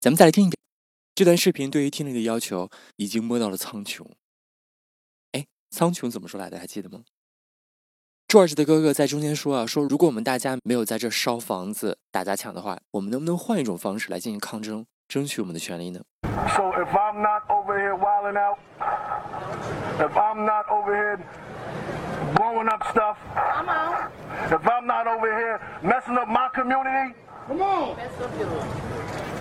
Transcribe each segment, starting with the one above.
咱们再来听一遍。这段视频对于听力的要求已经摸到了苍穹。哎，苍穹怎么说来的？还记得吗？George 的哥哥在中间说啊，说如果我们大家没有在这烧房子、打砸抢的话，我们能不能换一种方式来进行抗争，争取我们的权利呢？So if I'm not over here wilding out, if I'm not over here blowing up stuff. If I'm not over here messing up my community, come on.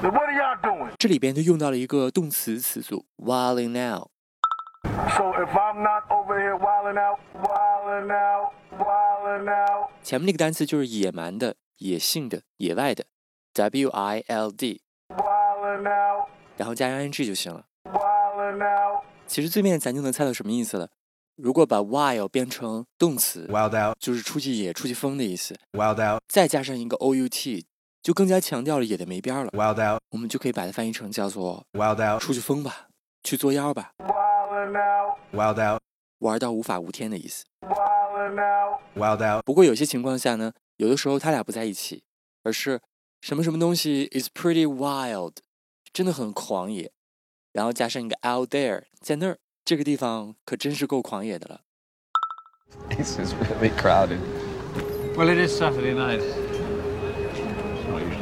What are y'all doing? 这里边就用到了一个动词词组 wilding out。So if I'm not over here wilding out, wilding out, wilding out，前面那个单词就是野蛮的、野性的、野外的，w i l d。Wilding out，然后加上 ing 就行了。Wilding out，其实字面咱就能猜到什么意思了。如果把 wild 变成动词，wild out 就是出去野、出去疯的意思。Wild out，再加上一个 o u t。 就更加强调了野的没边了。Wild out，我们就可以把它翻译成叫做 Wild out，出去疯吧，去作妖吧。Wild out，玩到无法无天的意思。Wild out，不过有些情况下呢，有的时候他俩不在一起，而是什么什么东西 is pretty wild，真的很狂野，然后加上一个 out there，在那儿这个地方可真是够狂野的了。This is really crowded. Well, it is Saturday night.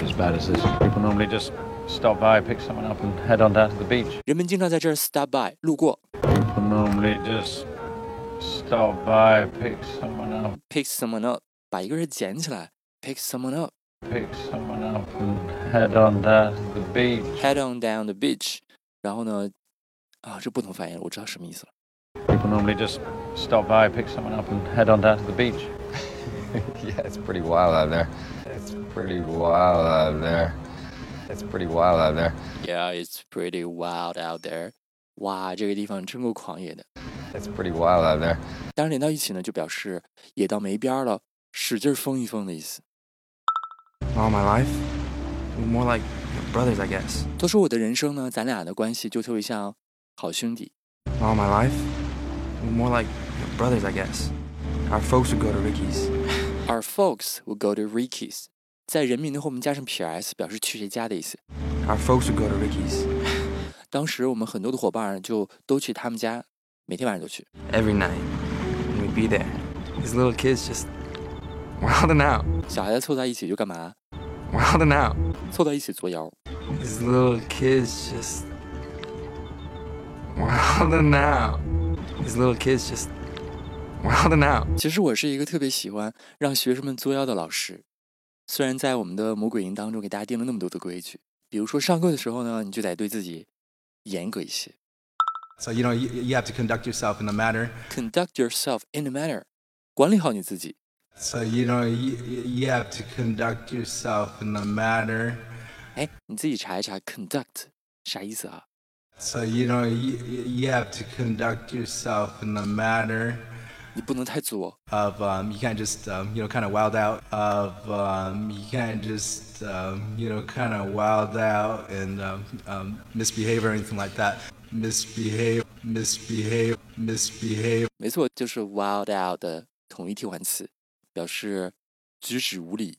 as bad as this. People normally just stop by, pick someone up, and head on down to the beach. 人们经常在这儿 stop by 路过。People normally just stop by, pick someone up, pick someone up，把一个人捡起来，pick someone up。pick someone up and head on down to the beach. Head on down the beach。然后呢，啊，这不能翻译了，我知道什么意思了。People normally just stop by, pick someone up, and head on down to the beach. yeah, it's pretty wild out there. It's pretty wild out there. It's pretty wild out there. Yeah, it's pretty wild out there. 哇，这个地方真够狂野的。It's pretty wild out there. 当然连到一起呢，就表示野到没边了，使劲疯一疯的意思。All my life, more like brothers, I guess. 都说我的人生呢，咱俩的关系就特别像好兄弟。All my life, more like brothers, I guess. Our folks would go to Ricky's. Our folks would go to Ricky's，在人名的后面加上撇 s，表示去谁家的意思。Our folks would go to Ricky's。当时我们很多的伙伴就都去他们家，每天晚上都去。Every night we'd be there. These little kids just wilding out。小孩子凑在一起就干嘛？Wilding out。凑到一起作妖。These little kids just wilding out. These little kids just Now，其实我是一个特别喜欢让学生们作妖的老师。虽然在我们的魔鬼营当中给大家定了那么多的规矩，比如说上课的时候呢，你就得对自己严格一些。So you know you you have to conduct yourself in a manner. Conduct yourself in a manner，管理好你自己。So you know you you have to conduct yourself in a manner. 哎，你自己查一查 conduct 啥意思啊？So you know you you have to conduct yourself in a manner. 你不能太作。Of um, you can't just um, you know kind of wild out. Of um, you can't just um, you know kind of wild out and um, um, misbehave or anything like that. Misbehave, misbehave, misbehave. 没错，就是 wild out 的统一替换词，表示举止无礼。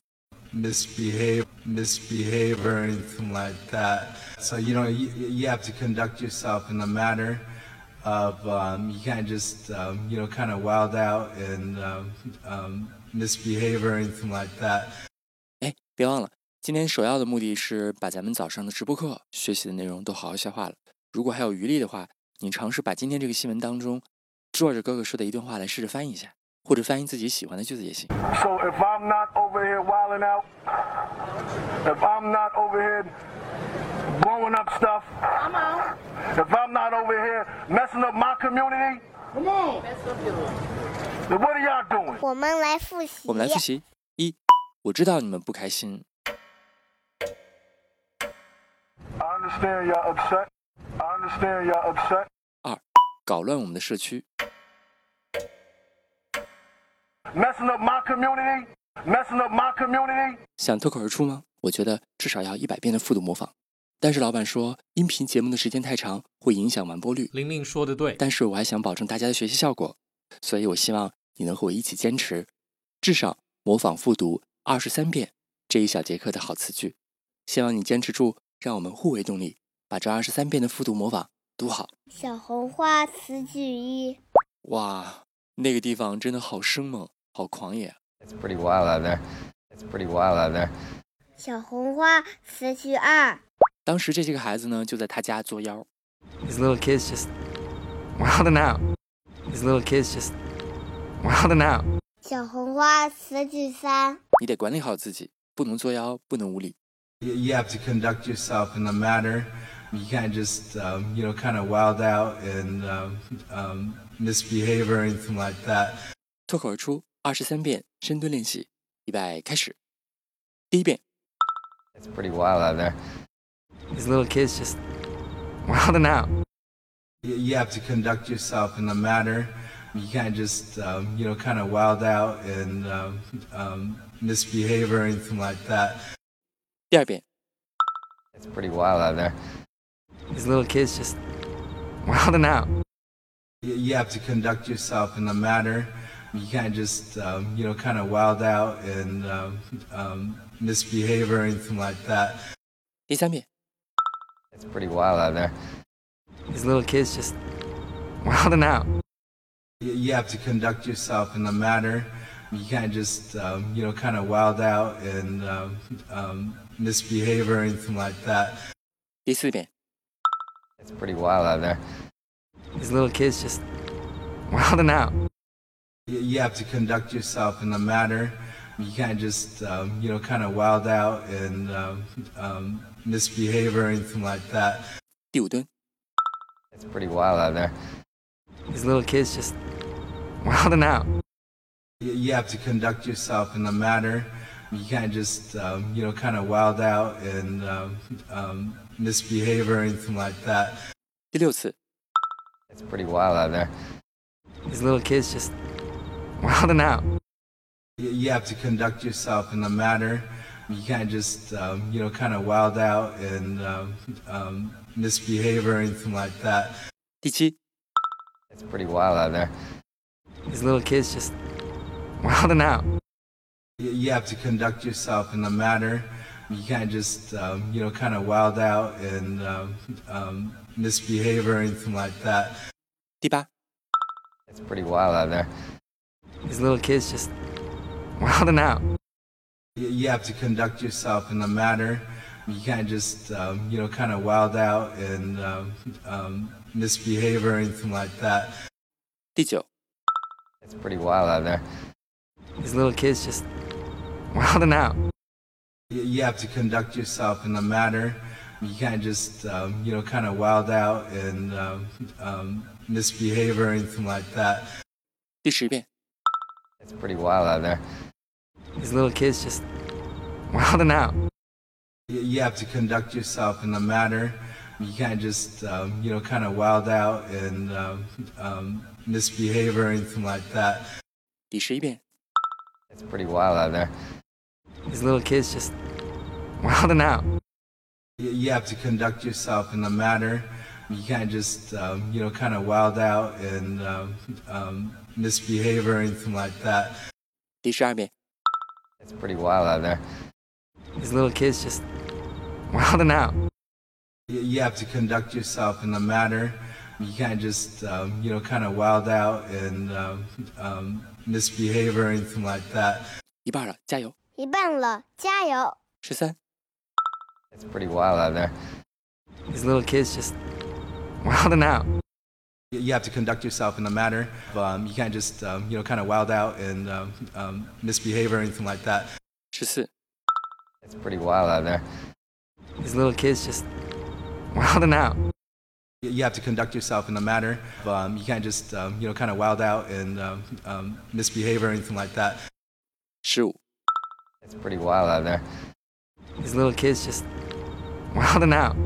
misbehave, misbehave or anything like that. So you know you, you have to conduct yourself in a manner of um, you can't just um, you know kind of wild out and um, um, misbehave or anything like that. 哎，别忘了，今天首要的目的是把咱们早上的直播课学习的内容都好好消化了。如果还有余力的话，你尝试把今天这个新闻当中，George 哥哥说的一段话来试着翻译一下，或者翻译自己喜欢的句子也行。So if I'm not over here wilding out, if I'm not over here blowing up stuff. Come on. If I'm not over here messing up my community, come on. Then what are y'all doing? 我们来复习。我们来复习。一，我知道你们不开心。I understand y'all upset. I understand y'all upset. 二搞乱我们的社区。Messing up my community. Messing up my community. 想脱口而出吗？我觉得至少要一百遍的复读模仿。但是老板说，音频节目的时间太长，会影响完播率。玲玲说的对，但是我还想保证大家的学习效果，所以我希望你能和我一起坚持，至少模仿复读二十三遍这一小节课的好词句。希望你坚持住，让我们互为动力，把这二十三遍的复读模仿读好。小红花词句一，哇，那个地方真的好生猛，好狂野啊。It's pretty wild out there. It's pretty wild out there. 小红花词句二，当时这些个孩子呢，就在他家作妖。 These little kids just wilding out. These little kids just wilding out. 小红花词句三，你得管理好自己，不能作妖，不能无理。 You, you have to conduct yourself in a manner. You can't just, um, you know, kind of wild out and um, um, misbehave or anything like that. 脱口而出二十三遍深蹲练习，预备开始。第一遍， It's pretty wild out there. These little kids just wilding out. You, you have to conduct yourself in a manner. You can't just, um, you know, kind of wild out and um, um, misbehave or anything like that. 第二遍， It's pretty wild out there. These little kids just wilding out. You, you have to conduct yourself in a manner. You can't just, um, you know, kind of wild out and um, um, misbehave or anything like that. 第三遍， it's pretty wild out there. These little kids just wilding out. You have to conduct yourself in the manner. You can't just, um, you know, kind of wild out and um, um, misbehave or anything like that. It's pretty wild out there. These little kids just wilding out. You have to conduct yourself in the manner you can't just um, you know kind of wild out and um, um, misbehave or anything like that. It's pretty wild out there. These little kids just wilding out. You have to conduct yourself in a manner. You can't just um, you know kind of wild out and um, um, misbehave or anything like that. It's pretty wild out there. These little kids just wilding out you have to conduct yourself in a manner. You can't just, um, you know, kind of wild out and um, um, misbehave or anything like that. It's pretty wild out there. These little kids just wilding out. You have to conduct yourself in a manner. You can't just, um, you know, kind of wild out and um, um, misbehave or anything like that. It's pretty wild out there. These little kids just wilding out. You, you have to conduct yourself in a manner. You can't just, um, you know, kind of wild out and um, um, misbehave or anything like that. 第九， It's pretty wild out there. These little kids just wilding out. You, you have to conduct yourself in a manner. You can't just, um, you know, kind of wild out and um, um, misbehave or anything like that. 第十遍， It's pretty wild out there. These little kids just wilding out. You, you have to conduct yourself in a manner. You can't just, um, you know, kind of wild out and um, um, misbehave or anything like that. 第十一遍， It's pretty wild out there. These little kids just wilding out. You, you have to conduct yourself in a manner. You can't just, um, you know, kind of wild out and um, um, misbehave or anything like that. 第十二遍， It's pretty wild out there. These little kids just wilding out. You, you have to conduct yourself in a manner. You can't just, um, you know, kind of wild out and um, um, misbehave or anything like that. 一半了，加油！一半了，加油！十三、 It's pretty wild out there. These little kids just wilding out. You have to conduct yourself in a manner. Um, you can't just, um, you know, kind of wild out and um, um, misbehave or anything like that. It's pretty wild out there. These little kids just wilding out. You have to conduct yourself in a manner. Um, you can't just, um, you know, kind of wild out and misbehave or anything like that. Shoot. It's pretty wild out there. These little kids just wilding out.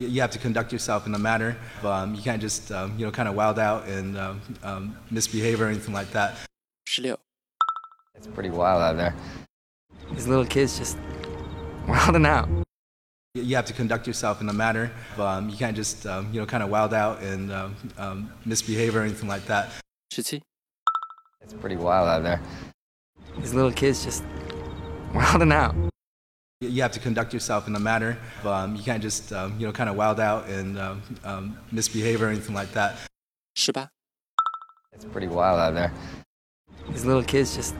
You have to conduct yourself in a manner. Um, you can't just um, you know kind of wild out and um, um, misbehave or anything like that. It's pretty wild out there. These little kids just wilding out. You have to conduct yourself in a manner. Um, you can't just um, you know kind of wild out and misbehave or anything like that. 17. It's pretty wild out there. These little kids just wilding out you have to conduct yourself in a manner. Um, you can't just um, you know kind of wild out and um, um misbehave or anything like that. 是吧? It's pretty wild out there. These little kids just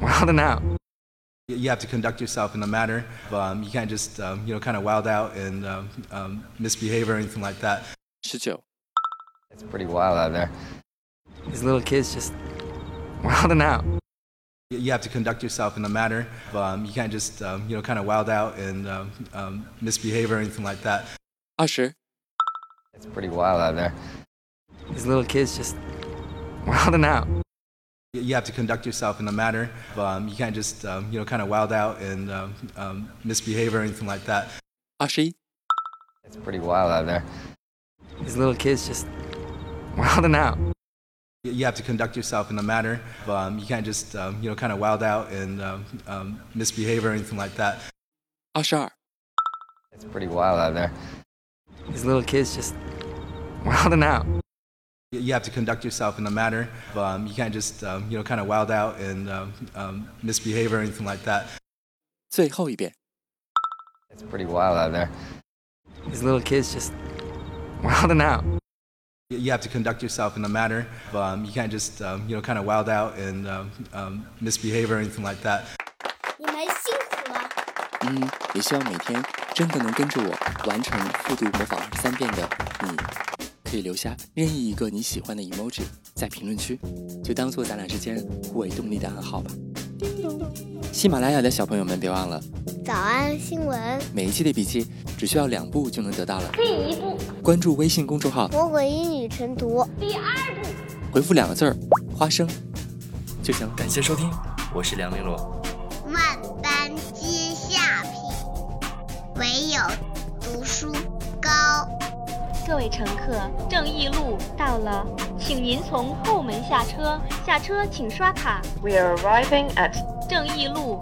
wilding out. You have to conduct yourself in a manner. Um, you can't just um, you know kind of wild out and misbehave or anything like that. 19. It's pretty wild out there. These little kids just wilding out you have to conduct yourself in a manner. Um, you can't just um, you know kind of wild out and um, um, misbehave or anything like that. Usher. It's pretty wild out there. These little kids just wilding out. You have to conduct yourself in a manner. Um, you can't just um, you know kind of wild out and misbehave or anything like that. Usher. It's pretty wild out there. These little kids just wilding out You have to conduct yourself in a manner. Um, you can't just um, you know kind of wild out and um, um, misbehave or anything like that. 二十二、 It's pretty wild out there. These little kids just wilding out. You have to conduct yourself in a manner. Um, you can't just um, you know kind of wild out and um, um, misbehave or anything like that. 最后一遍。 It's pretty wild out there. These little kids just wilding out. You have to conduct yourself in a manner. Um, you can't just um, you know kind of wild out and um, um, misbehave or anything like that. 你们辛苦了。嗯，也希望每天真的能跟着我完成复读模仿二十三遍的你，可以留下任意一个你喜欢的 emoji 在评论区，就当做咱俩之间互为动力的暗号吧。喜马拉雅的小朋友们，别忘了早安新闻，每一期的笔记只需要两步就能得到了。第一步，关注微信公众号，魔鬼英语晨读。第二部回复两个字儿“花生”就行了。感谢收听，我是梁玲罗。万般皆下品，唯有读书高。各位乘客，正义路到了，请您从后门下车，下车请刷卡。We are arriving at 正义路。